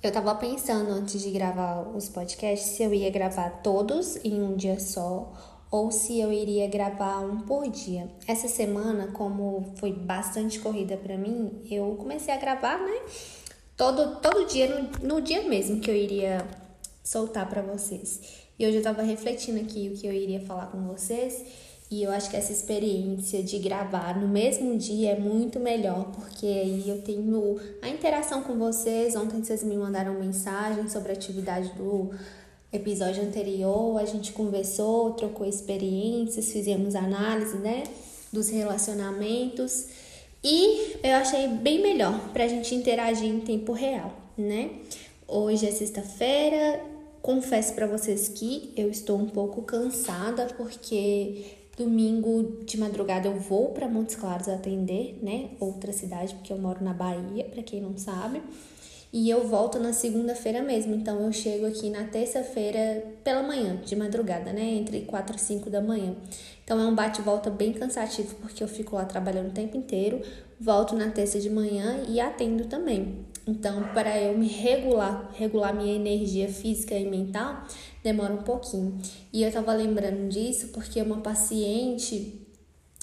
Eu tava pensando antes de gravar os podcasts se eu ia gravar todos em um dia só ou se eu iria gravar um por dia. Essa semana, como foi bastante corrida para mim, eu comecei a gravar, né? Todo, todo dia, no, no dia mesmo que eu iria soltar para vocês. E hoje eu tava refletindo aqui o que eu iria falar com vocês. E eu acho que essa experiência de gravar no mesmo dia é muito melhor, porque aí eu tenho a interação com vocês. Ontem vocês me mandaram mensagem sobre a atividade do episódio anterior, a gente conversou, trocou experiências, fizemos análise, né, dos relacionamentos. E eu achei bem melhor para a gente interagir em tempo real, né? Hoje é sexta-feira, confesso para vocês que eu estou um pouco cansada porque Domingo de madrugada eu vou para Montes Claros atender, né? Outra cidade, porque eu moro na Bahia, para quem não sabe. E eu volto na segunda-feira mesmo. Então eu chego aqui na terça-feira pela manhã, de madrugada, né? Entre 4 e 5 da manhã. Então é um bate-volta bem cansativo, porque eu fico lá trabalhando o tempo inteiro, volto na terça de manhã e atendo também. Então, para eu me regular, regular minha energia física e mental, demora um pouquinho. E eu tava lembrando disso porque uma paciente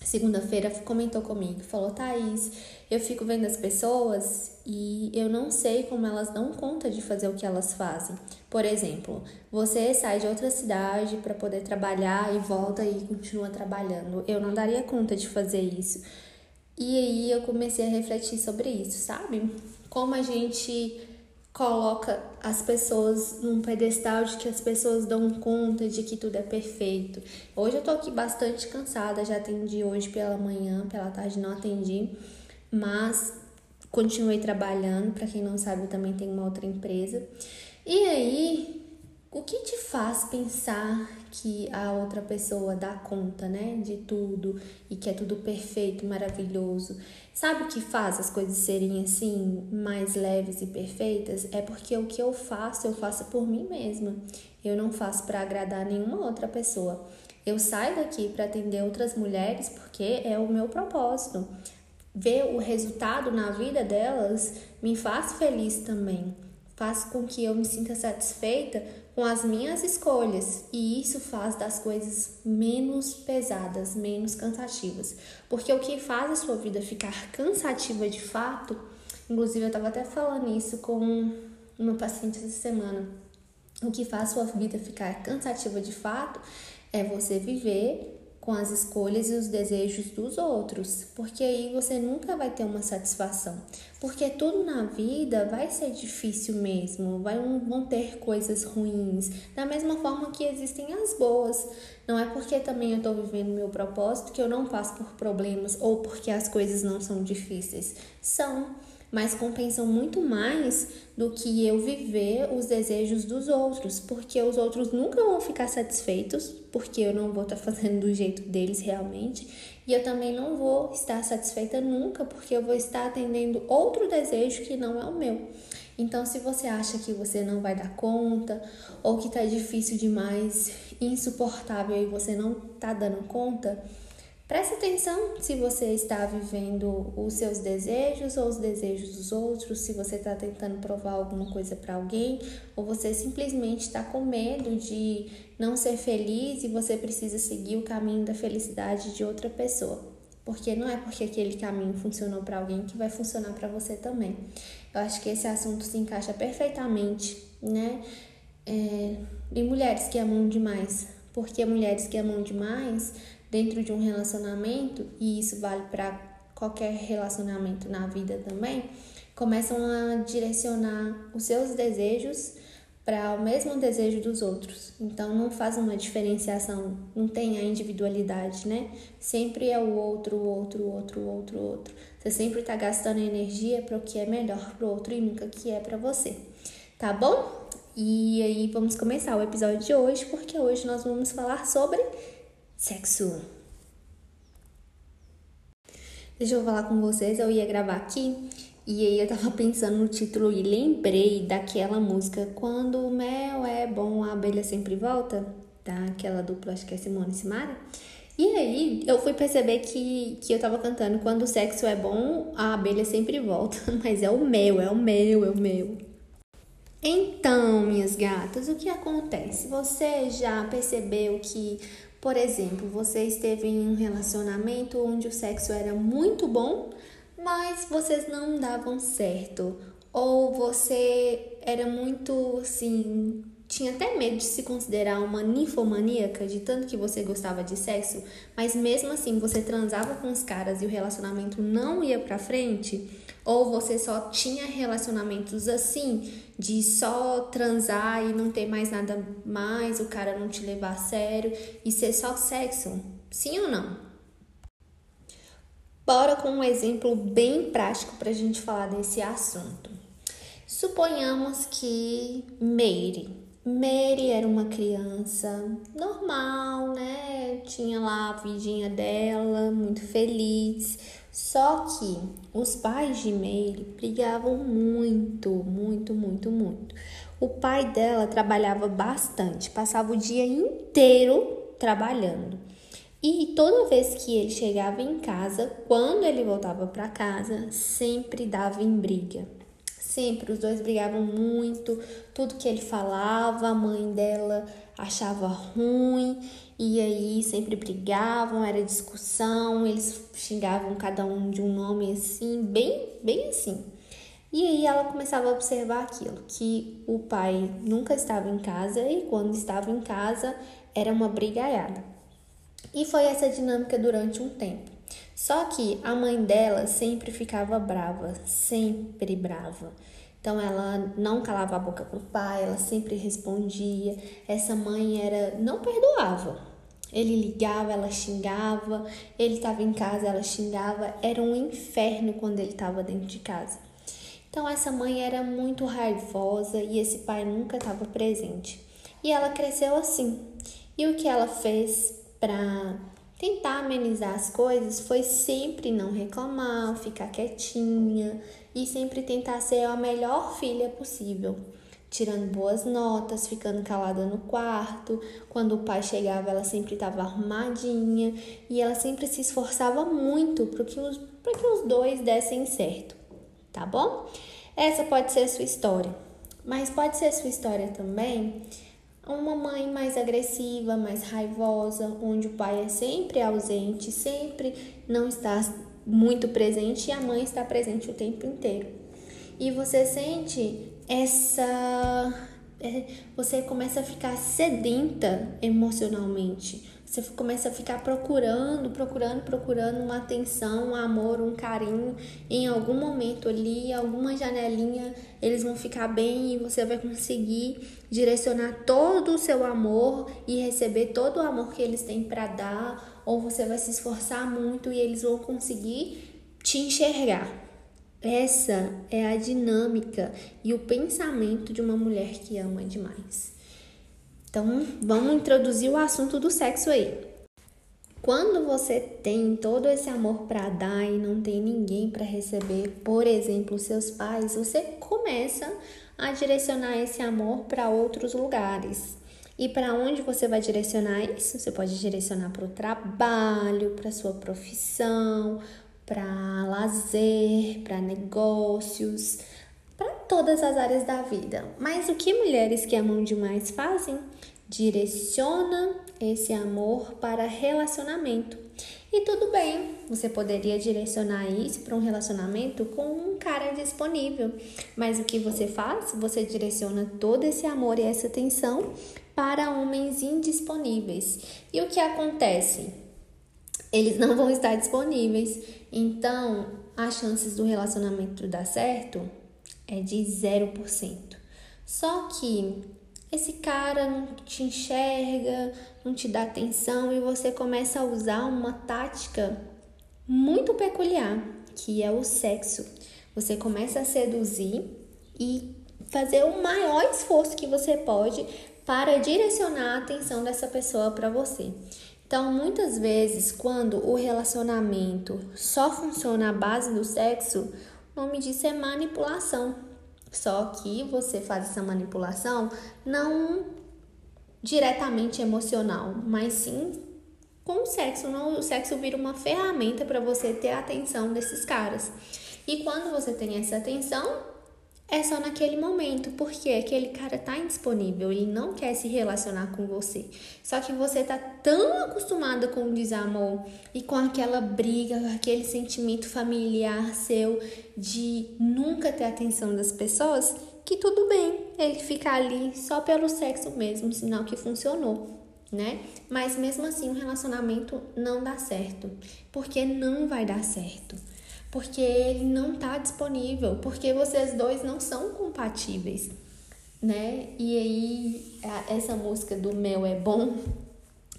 segunda-feira comentou comigo, falou: "Thaís, eu fico vendo as pessoas e eu não sei como elas dão conta de fazer o que elas fazem. Por exemplo, você sai de outra cidade para poder trabalhar e volta e continua trabalhando. Eu não daria conta de fazer isso. E aí eu comecei a refletir sobre isso, sabe? Como a gente coloca as pessoas num pedestal de que as pessoas dão conta de que tudo é perfeito. Hoje eu tô aqui bastante cansada, já atendi hoje pela manhã, pela tarde não atendi, mas continuei trabalhando, para quem não sabe, eu também tenho uma outra empresa. E aí, o que te faz pensar que a outra pessoa dá conta, né, de tudo e que é tudo perfeito, maravilhoso? Sabe o que faz as coisas serem assim mais leves e perfeitas? É porque o que eu faço, eu faço por mim mesma. Eu não faço para agradar nenhuma outra pessoa. Eu saio daqui para atender outras mulheres porque é o meu propósito. Ver o resultado na vida delas me faz feliz também faz com que eu me sinta satisfeita com as minhas escolhas e isso faz das coisas menos pesadas, menos cansativas. Porque o que faz a sua vida ficar cansativa de fato, inclusive eu estava até falando isso com uma paciente essa semana, o que faz a sua vida ficar cansativa de fato é você viver com as escolhas e os desejos dos outros, porque aí você nunca vai ter uma satisfação. Porque tudo na vida vai ser difícil mesmo, vai, vão ter coisas ruins, da mesma forma que existem as boas. Não é porque também eu estou vivendo meu propósito que eu não passo por problemas ou porque as coisas não são difíceis. São mas compensam muito mais do que eu viver os desejos dos outros, porque os outros nunca vão ficar satisfeitos, porque eu não vou estar tá fazendo do jeito deles realmente, e eu também não vou estar satisfeita nunca, porque eu vou estar atendendo outro desejo que não é o meu. Então, se você acha que você não vai dar conta, ou que tá difícil demais, insuportável e você não tá dando conta, Preste atenção se você está vivendo os seus desejos ou os desejos dos outros, se você está tentando provar alguma coisa para alguém, ou você simplesmente está com medo de não ser feliz e você precisa seguir o caminho da felicidade de outra pessoa. Porque não é porque aquele caminho funcionou para alguém que vai funcionar para você também. Eu acho que esse assunto se encaixa perfeitamente, né? É, em mulheres que amam demais. Porque mulheres que amam demais dentro de um relacionamento, e isso vale para qualquer relacionamento na vida também, começam a direcionar os seus desejos para o mesmo desejo dos outros. Então não faz uma diferenciação, não tem a individualidade, né? Sempre é o outro, o outro, o outro, o outro, o outro. Você sempre está gastando energia para o que é melhor para o outro e nunca que é para você. Tá bom? E aí vamos começar o episódio de hoje, porque hoje nós vamos falar sobre sexo. Deixa eu falar com vocês, eu ia gravar aqui e aí eu tava pensando no título e lembrei daquela música Quando o mel é bom, a abelha sempre volta, tá? Aquela dupla, acho que é Simone e Simara. E aí eu fui perceber que, que eu tava cantando Quando o sexo é bom, a abelha sempre volta. Mas é o meu, é o meu, é o meu. Então, minhas gatas, o que acontece? Você já percebeu que, por exemplo, você esteve em um relacionamento onde o sexo era muito bom, mas vocês não davam certo? Ou você era muito assim tinha até medo de se considerar uma ninfomaníaca, de tanto que você gostava de sexo, mas mesmo assim você transava com os caras e o relacionamento não ia pra frente, ou você só tinha relacionamentos assim, de só transar e não ter mais nada mais, o cara não te levar a sério e ser só sexo? Sim ou não? Bora com um exemplo bem prático pra gente falar desse assunto. Suponhamos que Meire, Mary era uma criança normal, né? Tinha lá a vidinha dela, muito feliz. Só que os pais de Mary brigavam muito, muito, muito, muito. O pai dela trabalhava bastante, passava o dia inteiro trabalhando. E toda vez que ele chegava em casa, quando ele voltava para casa, sempre dava em briga. Sempre os dois brigavam muito, tudo que ele falava, a mãe dela achava ruim, e aí sempre brigavam, era discussão, eles xingavam cada um de um nome assim, bem, bem assim. E aí ela começava a observar aquilo, que o pai nunca estava em casa e quando estava em casa era uma brigaiada. E foi essa dinâmica durante um tempo. Só que a mãe dela sempre ficava brava, sempre brava. Então ela não calava a boca pro pai, ela sempre respondia. Essa mãe era não perdoava. Ele ligava, ela xingava, ele estava em casa, ela xingava. Era um inferno quando ele estava dentro de casa. Então essa mãe era muito raivosa e esse pai nunca estava presente. E ela cresceu assim. E o que ela fez para Tentar amenizar as coisas foi sempre não reclamar, ficar quietinha e sempre tentar ser a melhor filha possível, tirando boas notas, ficando calada no quarto. Quando o pai chegava, ela sempre estava arrumadinha e ela sempre se esforçava muito para que, os, que os dois dessem certo, tá bom? Essa pode ser a sua história, mas pode ser a sua história também uma mãe mais agressiva, mais raivosa, onde o pai é sempre ausente, sempre não está muito presente e a mãe está presente o tempo inteiro. E você sente essa. É, você começa a ficar sedenta emocionalmente. Você começa a ficar procurando, procurando, procurando uma atenção, um amor, um carinho. Em algum momento ali, alguma janelinha, eles vão ficar bem e você vai conseguir direcionar todo o seu amor e receber todo o amor que eles têm para dar, ou você vai se esforçar muito e eles vão conseguir te enxergar. Essa é a dinâmica e o pensamento de uma mulher que ama demais. Então, vamos introduzir o assunto do sexo aí. Quando você tem todo esse amor para dar e não tem ninguém para receber, por exemplo, seus pais, você começa a direcionar esse amor para outros lugares. E para onde você vai direcionar isso? Você pode direcionar para o trabalho, para sua profissão, para lazer, para negócios, para todas as áreas da vida. Mas o que mulheres que amam demais fazem? direciona esse amor para relacionamento. E tudo bem, você poderia direcionar isso para um relacionamento com um cara disponível. Mas o que você faz? Você direciona todo esse amor e essa atenção para homens indisponíveis. E o que acontece? Eles não vão estar disponíveis. Então, as chances do relacionamento dar certo é de 0%. Só que esse cara não te enxerga, não te dá atenção e você começa a usar uma tática muito peculiar, que é o sexo. Você começa a seduzir e fazer o maior esforço que você pode para direcionar a atenção dessa pessoa para você. Então, muitas vezes, quando o relacionamento só funciona à base do sexo, o nome disso é manipulação. Só que você faz essa manipulação não diretamente emocional, mas sim com o sexo. O sexo vira uma ferramenta para você ter a atenção desses caras. E quando você tem essa atenção, é só naquele momento, porque aquele cara tá indisponível, ele não quer se relacionar com você. Só que você tá tão acostumada com o desamor e com aquela briga, aquele sentimento familiar seu de nunca ter atenção das pessoas, que tudo bem ele ficar ali só pelo sexo mesmo, sinal que funcionou, né? Mas mesmo assim o relacionamento não dá certo, porque não vai dar certo porque ele não está disponível, porque vocês dois não são compatíveis, né? E aí, essa música do mel é bom,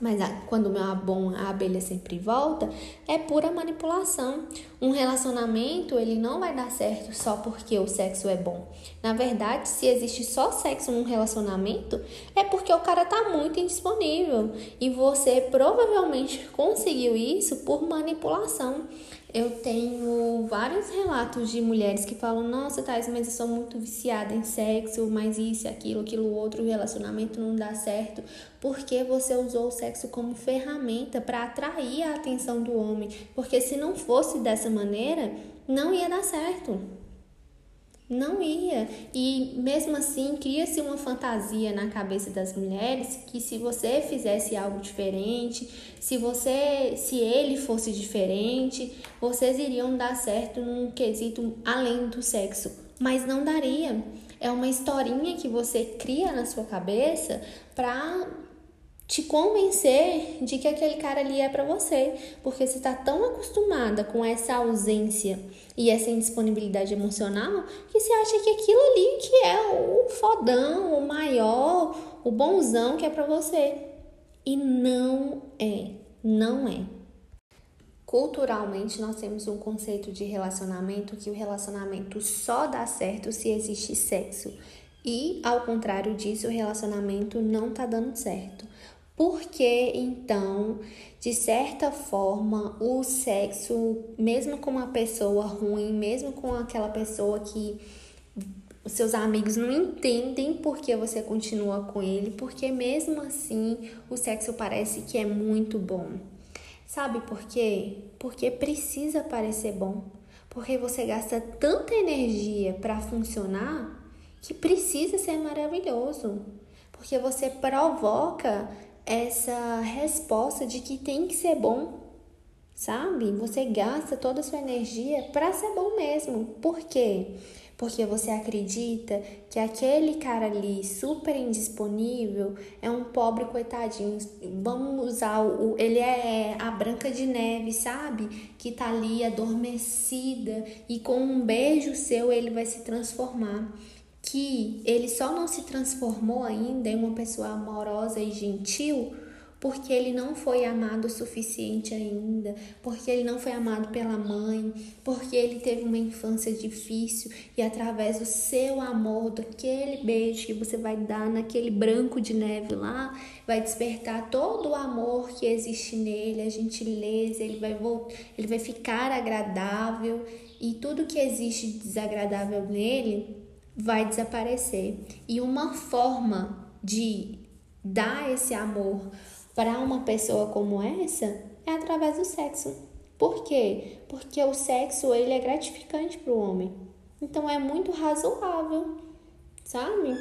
mas quando o mel é bom, a abelha sempre volta, é pura manipulação. Um relacionamento, ele não vai dar certo só porque o sexo é bom. Na verdade, se existe só sexo num relacionamento, é porque o cara tá muito indisponível. E você provavelmente conseguiu isso por manipulação eu tenho vários relatos de mulheres que falam: Nossa, Thais, mas eu sou muito viciada em sexo, mas isso, aquilo, aquilo outro, o relacionamento não dá certo, porque você usou o sexo como ferramenta para atrair a atenção do homem. Porque se não fosse dessa maneira, não ia dar certo. Não ia. E mesmo assim, cria-se uma fantasia na cabeça das mulheres que se você fizesse algo diferente, se você, se ele fosse diferente, vocês iriam dar certo num quesito além do sexo, mas não daria. É uma historinha que você cria na sua cabeça para te convencer de que aquele cara ali é para você, porque você está tão acostumada com essa ausência e essa indisponibilidade emocional que você acha que aquilo ali que é o fodão, o maior, o bonzão que é para você. E não é, não é. Culturalmente, nós temos um conceito de relacionamento que o relacionamento só dá certo se existe sexo. E, ao contrário disso, o relacionamento não tá dando certo. Porque então, de certa forma, o sexo, mesmo com uma pessoa ruim, mesmo com aquela pessoa que os seus amigos não entendem porque você continua com ele, porque mesmo assim o sexo parece que é muito bom. Sabe por quê? Porque precisa parecer bom. Porque você gasta tanta energia para funcionar que precisa ser maravilhoso. Porque você provoca essa resposta de que tem que ser bom, sabe? Você gasta toda a sua energia para ser bom mesmo. Por quê? Porque você acredita que aquele cara ali super indisponível é um pobre coitadinho. Vamos usar o ele é a Branca de Neve, sabe? Que tá ali adormecida e com um beijo seu ele vai se transformar que ele só não se transformou ainda em uma pessoa amorosa e gentil porque ele não foi amado o suficiente ainda, porque ele não foi amado pela mãe, porque ele teve uma infância difícil e através do seu amor, daquele beijo que você vai dar naquele branco de neve lá, vai despertar todo o amor que existe nele, a gentileza, ele vai voltar, ele vai ficar agradável e tudo que existe desagradável nele vai desaparecer. E uma forma de dar esse amor para uma pessoa como essa é através do sexo. Por quê? Porque o sexo ele é gratificante para o homem. Então é muito razoável, sabe?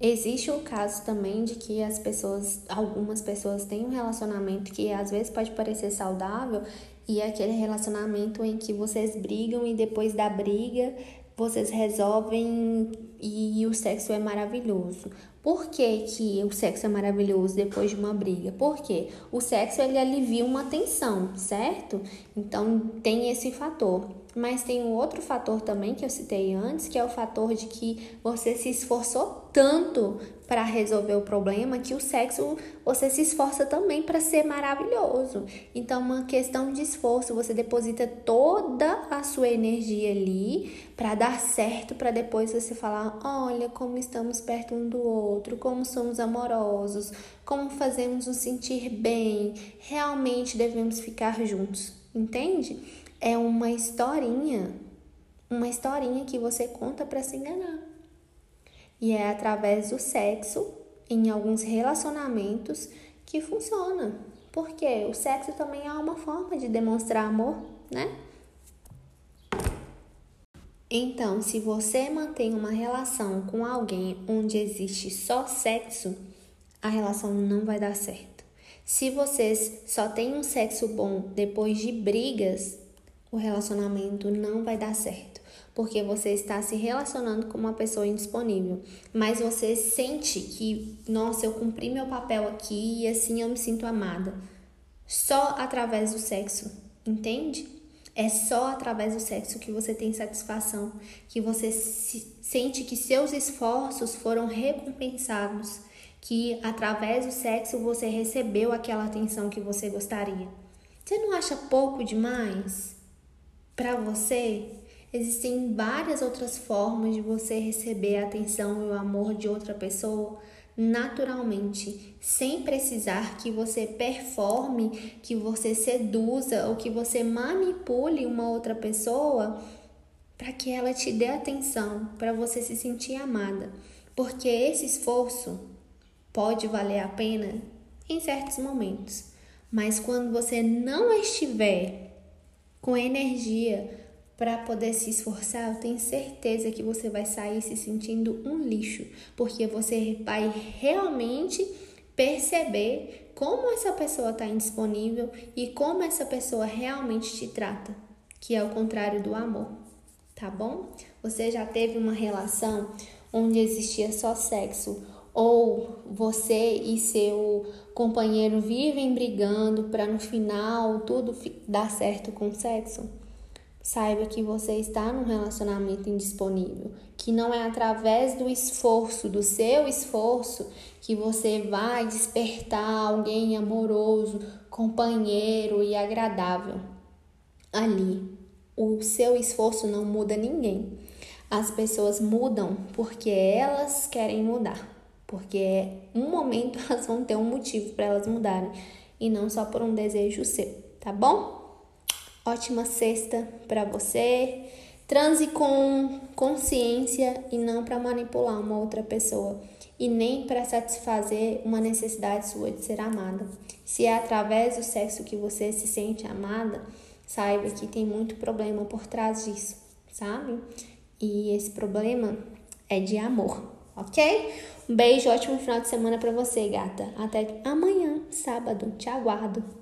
Existe o caso também de que as pessoas, algumas pessoas têm um relacionamento que às vezes pode parecer saudável e é aquele relacionamento em que vocês brigam e depois da briga vocês resolvem e o sexo é maravilhoso. Por que, que o sexo é maravilhoso depois de uma briga? Porque o sexo ele alivia uma tensão, certo? Então tem esse fator. Mas tem um outro fator também que eu citei antes, que é o fator de que você se esforçou tanto para resolver o problema que o sexo você se esforça também para ser maravilhoso. Então, uma questão de esforço, você deposita toda a sua energia ali para dar certo, para depois você falar: olha como estamos perto um do outro, como somos amorosos, como fazemos nos sentir bem, realmente devemos ficar juntos, entende? É uma historinha, uma historinha que você conta para se enganar. E é através do sexo, em alguns relacionamentos, que funciona. Porque o sexo também é uma forma de demonstrar amor, né? Então, se você mantém uma relação com alguém onde existe só sexo, a relação não vai dar certo. Se vocês só têm um sexo bom depois de brigas, o relacionamento não vai dar certo porque você está se relacionando com uma pessoa indisponível, mas você sente que, nossa, eu cumpri meu papel aqui e assim eu me sinto amada. Só através do sexo, entende? É só através do sexo que você tem satisfação, que você sente que seus esforços foram recompensados, que através do sexo você recebeu aquela atenção que você gostaria. Você não acha pouco demais para você? Existem várias outras formas de você receber a atenção e o amor de outra pessoa naturalmente, sem precisar que você performe, que você seduza ou que você manipule uma outra pessoa para que ela te dê atenção, para você se sentir amada. Porque esse esforço pode valer a pena em certos momentos, mas quando você não estiver com energia para poder se esforçar, eu tenho certeza que você vai sair se sentindo um lixo, porque você vai realmente perceber como essa pessoa está indisponível e como essa pessoa realmente te trata, que é o contrário do amor, tá bom? Você já teve uma relação onde existia só sexo ou você e seu companheiro vivem brigando para no final tudo dar certo com sexo? Saiba que você está num relacionamento indisponível, que não é através do esforço, do seu esforço, que você vai despertar alguém amoroso, companheiro e agradável. Ali, o seu esforço não muda ninguém. As pessoas mudam porque elas querem mudar, porque um momento elas vão ter um motivo para elas mudarem e não só por um desejo seu, tá bom? Ótima sexta para você. Transe com consciência e não para manipular uma outra pessoa e nem para satisfazer uma necessidade sua de ser amada. Se é através do sexo que você se sente amada, saiba que tem muito problema por trás disso, sabe? E esse problema é de amor, ok? Um beijo, ótimo final de semana para você, gata. Até amanhã, sábado. Te aguardo.